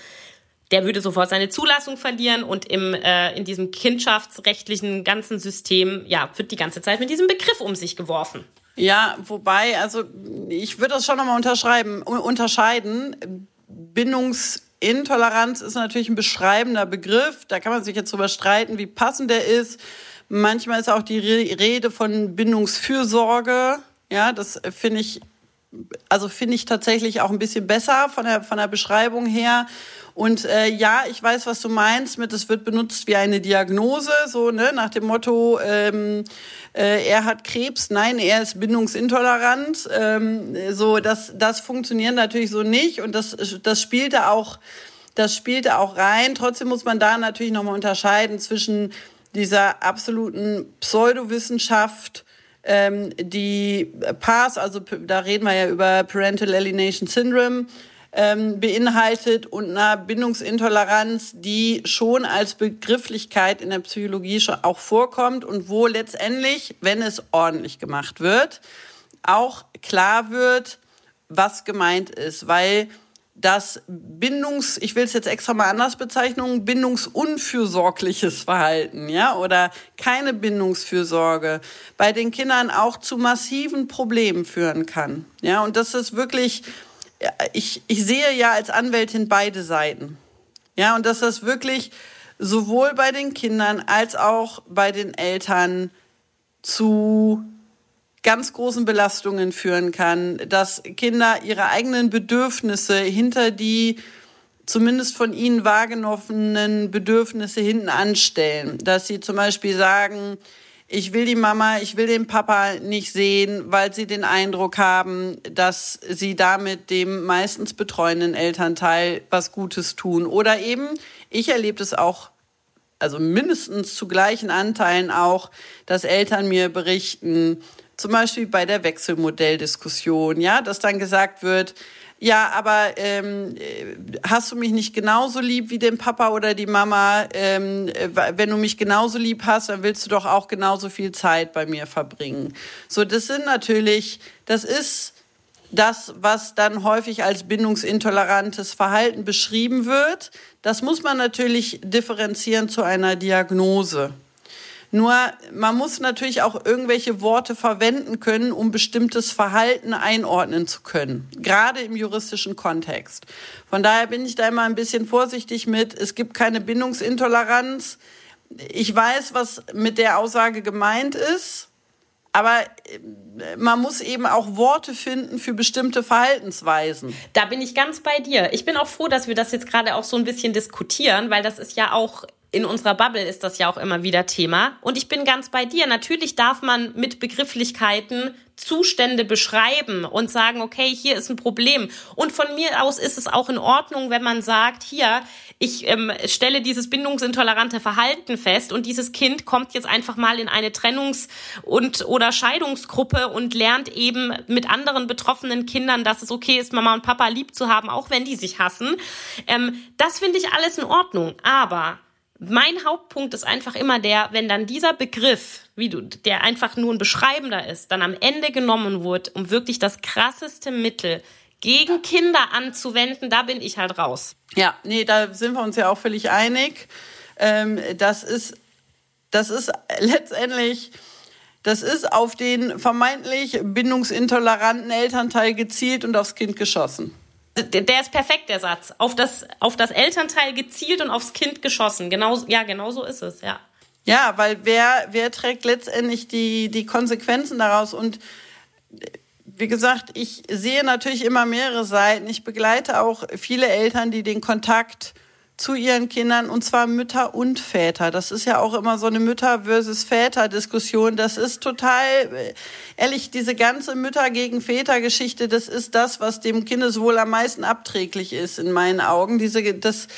Der würde sofort seine Zulassung verlieren und im äh, in diesem kindschaftsrechtlichen ganzen System ja wird die ganze Zeit mit diesem Begriff um sich geworfen. Ja, wobei, also ich würde das schon nochmal unterschreiben, unterscheiden. Bindungsintoleranz ist natürlich ein beschreibender Begriff. Da kann man sich jetzt drüber streiten, wie passend der ist. Manchmal ist auch die Rede von Bindungsfürsorge. Ja, das finde ich, also finde ich tatsächlich auch ein bisschen besser von der, von der Beschreibung her. Und äh, ja, ich weiß, was du meinst mit, es wird benutzt wie eine Diagnose, so ne, nach dem Motto, ähm, äh, er hat Krebs, nein, er ist bindungsintolerant. Ähm, so, das, das funktioniert natürlich so nicht und das, das spielte auch, das spielte auch rein. Trotzdem muss man da natürlich nochmal unterscheiden zwischen dieser absoluten Pseudowissenschaft, ähm, die PAS, also da reden wir ja über Parental Alienation Syndrome, ähm, beinhaltet und einer Bindungsintoleranz, die schon als Begrifflichkeit in der Psychologie auch vorkommt und wo letztendlich, wenn es ordentlich gemacht wird, auch klar wird, was gemeint ist, weil das Bindungs, ich will es jetzt extra mal anders bezeichnen, bindungsunfürsorgliches Verhalten, ja, oder keine Bindungsfürsorge bei den Kindern auch zu massiven Problemen führen kann. Ja, und das ist wirklich, ich, ich sehe ja als Anwältin beide Seiten. Ja, und dass das wirklich sowohl bei den Kindern als auch bei den Eltern zu ganz großen Belastungen führen kann, dass Kinder ihre eigenen Bedürfnisse hinter die zumindest von ihnen wahrgenommenen Bedürfnisse hinten anstellen. Dass sie zum Beispiel sagen, ich will die Mama, ich will den Papa nicht sehen, weil sie den Eindruck haben, dass sie damit dem meistens betreuenden Elternteil was Gutes tun. Oder eben, ich erlebe es auch, also mindestens zu gleichen Anteilen auch, dass Eltern mir berichten, zum Beispiel bei der Wechselmodelldiskussion, ja, dass dann gesagt wird, ja, aber ähm, hast du mich nicht genauso lieb wie den Papa oder die Mama? Ähm, wenn du mich genauso lieb hast, dann willst du doch auch genauso viel Zeit bei mir verbringen. So, das sind natürlich, das ist das, was dann häufig als bindungsintolerantes Verhalten beschrieben wird. Das muss man natürlich differenzieren zu einer Diagnose. Nur man muss natürlich auch irgendwelche Worte verwenden können, um bestimmtes Verhalten einordnen zu können, gerade im juristischen Kontext. Von daher bin ich da immer ein bisschen vorsichtig mit, es gibt keine Bindungsintoleranz. Ich weiß, was mit der Aussage gemeint ist. Aber äh, man muss eben auch Worte finden für bestimmte Verhaltensweisen. Da bin ich ganz bei dir. Ich bin auch froh, dass wir das jetzt gerade auch so ein bisschen diskutieren, weil das ist ja auch in unserer Bubble ist das ja auch immer wieder Thema. Und ich bin ganz bei dir. Natürlich darf man mit Begrifflichkeiten Zustände beschreiben und sagen, okay, hier ist ein Problem. Und von mir aus ist es auch in Ordnung, wenn man sagt, hier, ich ähm, stelle dieses bindungsintolerante Verhalten fest und dieses Kind kommt jetzt einfach mal in eine Trennungs- und oder Scheidungsgruppe und lernt eben mit anderen betroffenen Kindern, dass es okay ist, Mama und Papa lieb zu haben, auch wenn die sich hassen. Ähm, das finde ich alles in Ordnung. Aber mein Hauptpunkt ist einfach immer der, wenn dann dieser Begriff, wie du, der einfach nur ein beschreibender ist, dann am Ende genommen wird, um wirklich das krasseste Mittel gegen Kinder anzuwenden, da bin ich halt raus. Ja, nee, da sind wir uns ja auch völlig einig. Ähm, das ist, das ist letztendlich, das ist auf den vermeintlich bindungsintoleranten Elternteil gezielt und aufs Kind geschossen der ist perfekt, der Satz. Auf das, auf das Elternteil gezielt und aufs Kind geschossen. Genau, ja, genau so ist es, ja. Ja, weil wer, wer trägt letztendlich die, die Konsequenzen daraus? Und wie gesagt, ich sehe natürlich immer mehrere Seiten. Ich begleite auch viele Eltern, die den Kontakt zu ihren Kindern und zwar Mütter und Väter. Das ist ja auch immer so eine Mütter versus Väter Diskussion. Das ist total ehrlich diese ganze Mütter gegen Väter Geschichte. Das ist das, was dem Kindeswohl am meisten abträglich ist in meinen Augen. Diese das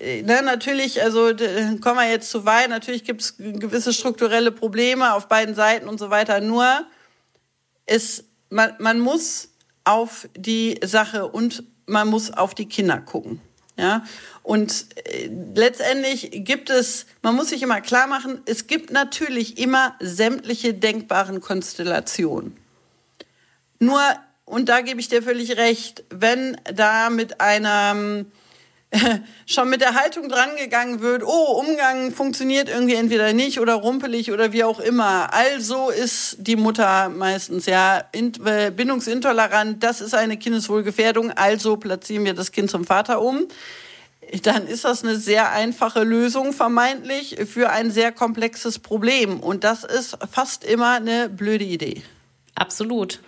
Ne, natürlich, also kommen wir jetzt zu weit, natürlich gibt es gewisse strukturelle Probleme auf beiden Seiten und so weiter. Nur es, man, man muss auf die Sache und man muss auf die Kinder gucken. Ja, und äh, letztendlich gibt es, man muss sich immer klar machen, es gibt natürlich immer sämtliche denkbaren Konstellationen. Nur, und da gebe ich dir völlig recht, wenn da mit einer, schon mit der Haltung drangegangen wird, oh, Umgang funktioniert irgendwie entweder nicht oder rumpelig oder wie auch immer. Also ist die Mutter meistens ja äh, bindungsintolerant, das ist eine Kindeswohlgefährdung, also platzieren wir das Kind zum Vater um. Dann ist das eine sehr einfache Lösung vermeintlich für ein sehr komplexes Problem. Und das ist fast immer eine blöde Idee. Absolut.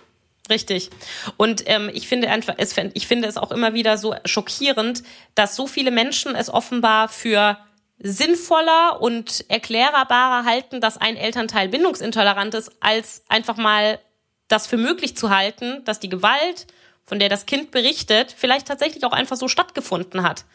Richtig. Und ähm, ich finde einfach, es, ich finde es auch immer wieder so schockierend, dass so viele Menschen es offenbar für sinnvoller und erklärbarer halten, dass ein Elternteil bindungsintolerant ist, als einfach mal das für möglich zu halten, dass die Gewalt, von der das Kind berichtet, vielleicht tatsächlich auch einfach so stattgefunden hat.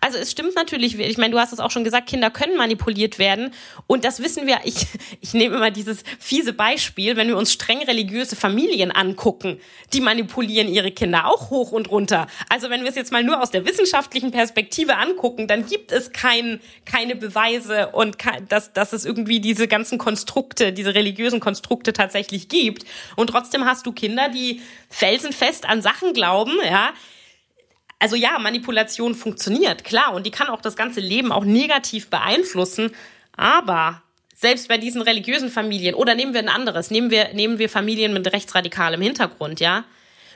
Also es stimmt natürlich, ich meine, du hast es auch schon gesagt, Kinder können manipuliert werden und das wissen wir, ich, ich nehme immer dieses fiese Beispiel, wenn wir uns streng religiöse Familien angucken, die manipulieren ihre Kinder auch hoch und runter. Also wenn wir es jetzt mal nur aus der wissenschaftlichen Perspektive angucken, dann gibt es kein, keine Beweise und dass, dass es irgendwie diese ganzen Konstrukte, diese religiösen Konstrukte tatsächlich gibt. Und trotzdem hast du Kinder, die felsenfest an Sachen glauben, ja, also ja, Manipulation funktioniert, klar, und die kann auch das ganze Leben auch negativ beeinflussen, aber selbst bei diesen religiösen Familien, oder nehmen wir ein anderes, nehmen wir, nehmen wir Familien mit rechtsradikalem Hintergrund, ja,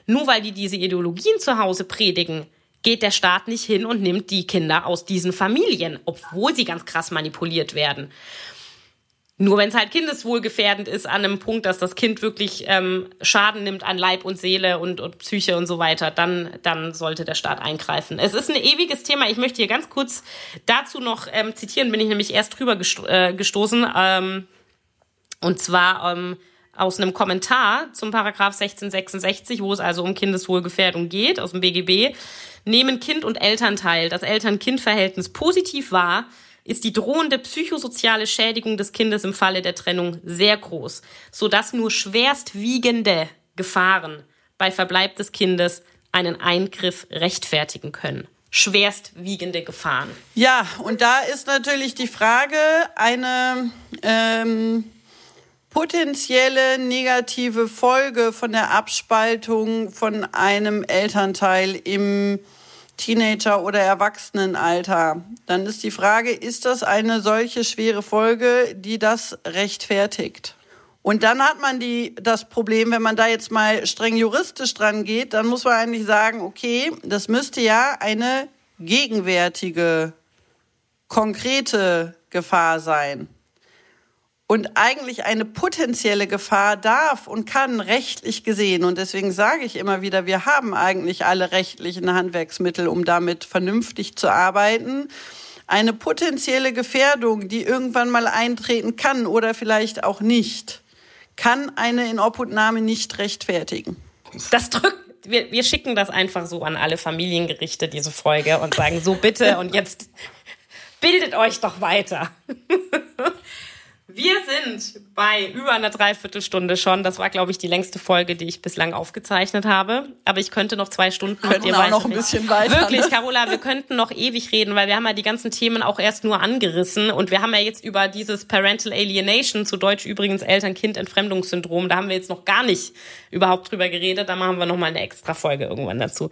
nur weil die diese Ideologien zu Hause predigen, geht der Staat nicht hin und nimmt die Kinder aus diesen Familien, obwohl sie ganz krass manipuliert werden. Nur wenn es halt kindeswohlgefährdend ist, an einem Punkt, dass das Kind wirklich ähm, Schaden nimmt an Leib und Seele und, und Psyche und so weiter, dann, dann sollte der Staat eingreifen. Es ist ein ewiges Thema. Ich möchte hier ganz kurz dazu noch ähm, zitieren, bin ich nämlich erst drüber gesto äh, gestoßen. Ähm, und zwar ähm, aus einem Kommentar zum Paragraph 1666, wo es also um Kindeswohlgefährdung geht, aus dem BGB. Nehmen Kind und Elternteil das Eltern-Kind-Verhältnis positiv wahr, ist die drohende psychosoziale Schädigung des Kindes im Falle der Trennung sehr groß, sodass nur schwerstwiegende Gefahren bei Verbleib des Kindes einen Eingriff rechtfertigen können. Schwerstwiegende Gefahren. Ja, und da ist natürlich die Frage, eine ähm, potenzielle negative Folge von der Abspaltung von einem Elternteil im Teenager- oder Erwachsenenalter. Dann ist die Frage, ist das eine solche schwere Folge, die das rechtfertigt? Und dann hat man die, das Problem, wenn man da jetzt mal streng juristisch dran geht, dann muss man eigentlich sagen, okay, das müsste ja eine gegenwärtige, konkrete Gefahr sein. Und eigentlich eine potenzielle Gefahr darf und kann rechtlich gesehen, und deswegen sage ich immer wieder, wir haben eigentlich alle rechtlichen Handwerksmittel, um damit vernünftig zu arbeiten. Eine potenzielle Gefährdung, die irgendwann mal eintreten kann oder vielleicht auch nicht, kann eine Inobhutnahme nicht rechtfertigen. Das drückt wir, wir schicken das einfach so an alle Familiengerichte, diese Folge, und sagen so bitte und jetzt bildet euch doch weiter. Wir sind bei über einer Dreiviertelstunde schon. Das war, glaube ich, die längste Folge, die ich bislang aufgezeichnet habe. Aber ich könnte noch zwei Stunden mit dir auch noch ein bisschen weiter. Wirklich, ne? Carola, wir könnten noch ewig reden, weil wir haben ja die ganzen Themen auch erst nur angerissen. Und wir haben ja jetzt über dieses Parental Alienation, zu Deutsch übrigens Eltern-Kind-Entfremdungssyndrom, da haben wir jetzt noch gar nicht überhaupt drüber geredet. Da machen wir noch mal eine extra Folge irgendwann dazu.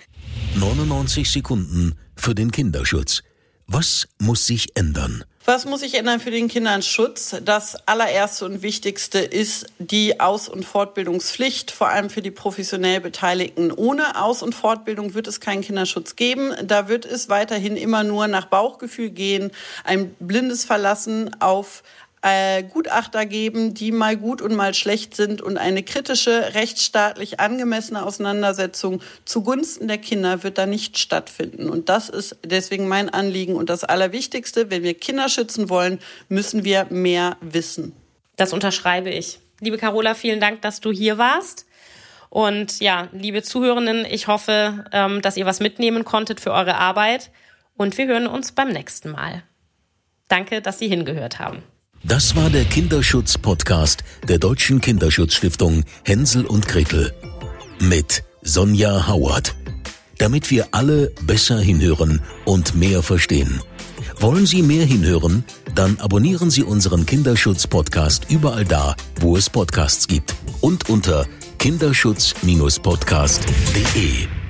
99 Sekunden für den Kinderschutz. Was muss sich ändern? Was muss sich ändern für den Kinderschutz? Das allererste und wichtigste ist die Aus- und Fortbildungspflicht, vor allem für die professionell Beteiligten. Ohne Aus- und Fortbildung wird es keinen Kinderschutz geben. Da wird es weiterhin immer nur nach Bauchgefühl gehen, ein blindes Verlassen auf äh, Gutachter geben, die mal gut und mal schlecht sind und eine kritische, rechtsstaatlich angemessene Auseinandersetzung zugunsten der Kinder wird da nicht stattfinden. Und das ist deswegen mein Anliegen und das Allerwichtigste. Wenn wir Kinder schützen wollen, müssen wir mehr wissen. Das unterschreibe ich. Liebe Carola, vielen Dank, dass du hier warst. Und ja, liebe Zuhörenden, ich hoffe, ähm, dass ihr was mitnehmen konntet für eure Arbeit. Und wir hören uns beim nächsten Mal. Danke, dass Sie hingehört haben. Das war der Kinderschutz-Podcast der Deutschen Kinderschutzstiftung Hänsel und Gretel mit Sonja Howard. Damit wir alle besser hinhören und mehr verstehen. Wollen Sie mehr hinhören? Dann abonnieren Sie unseren Kinderschutz-Podcast überall da, wo es Podcasts gibt und unter kinderschutz-podcast.de.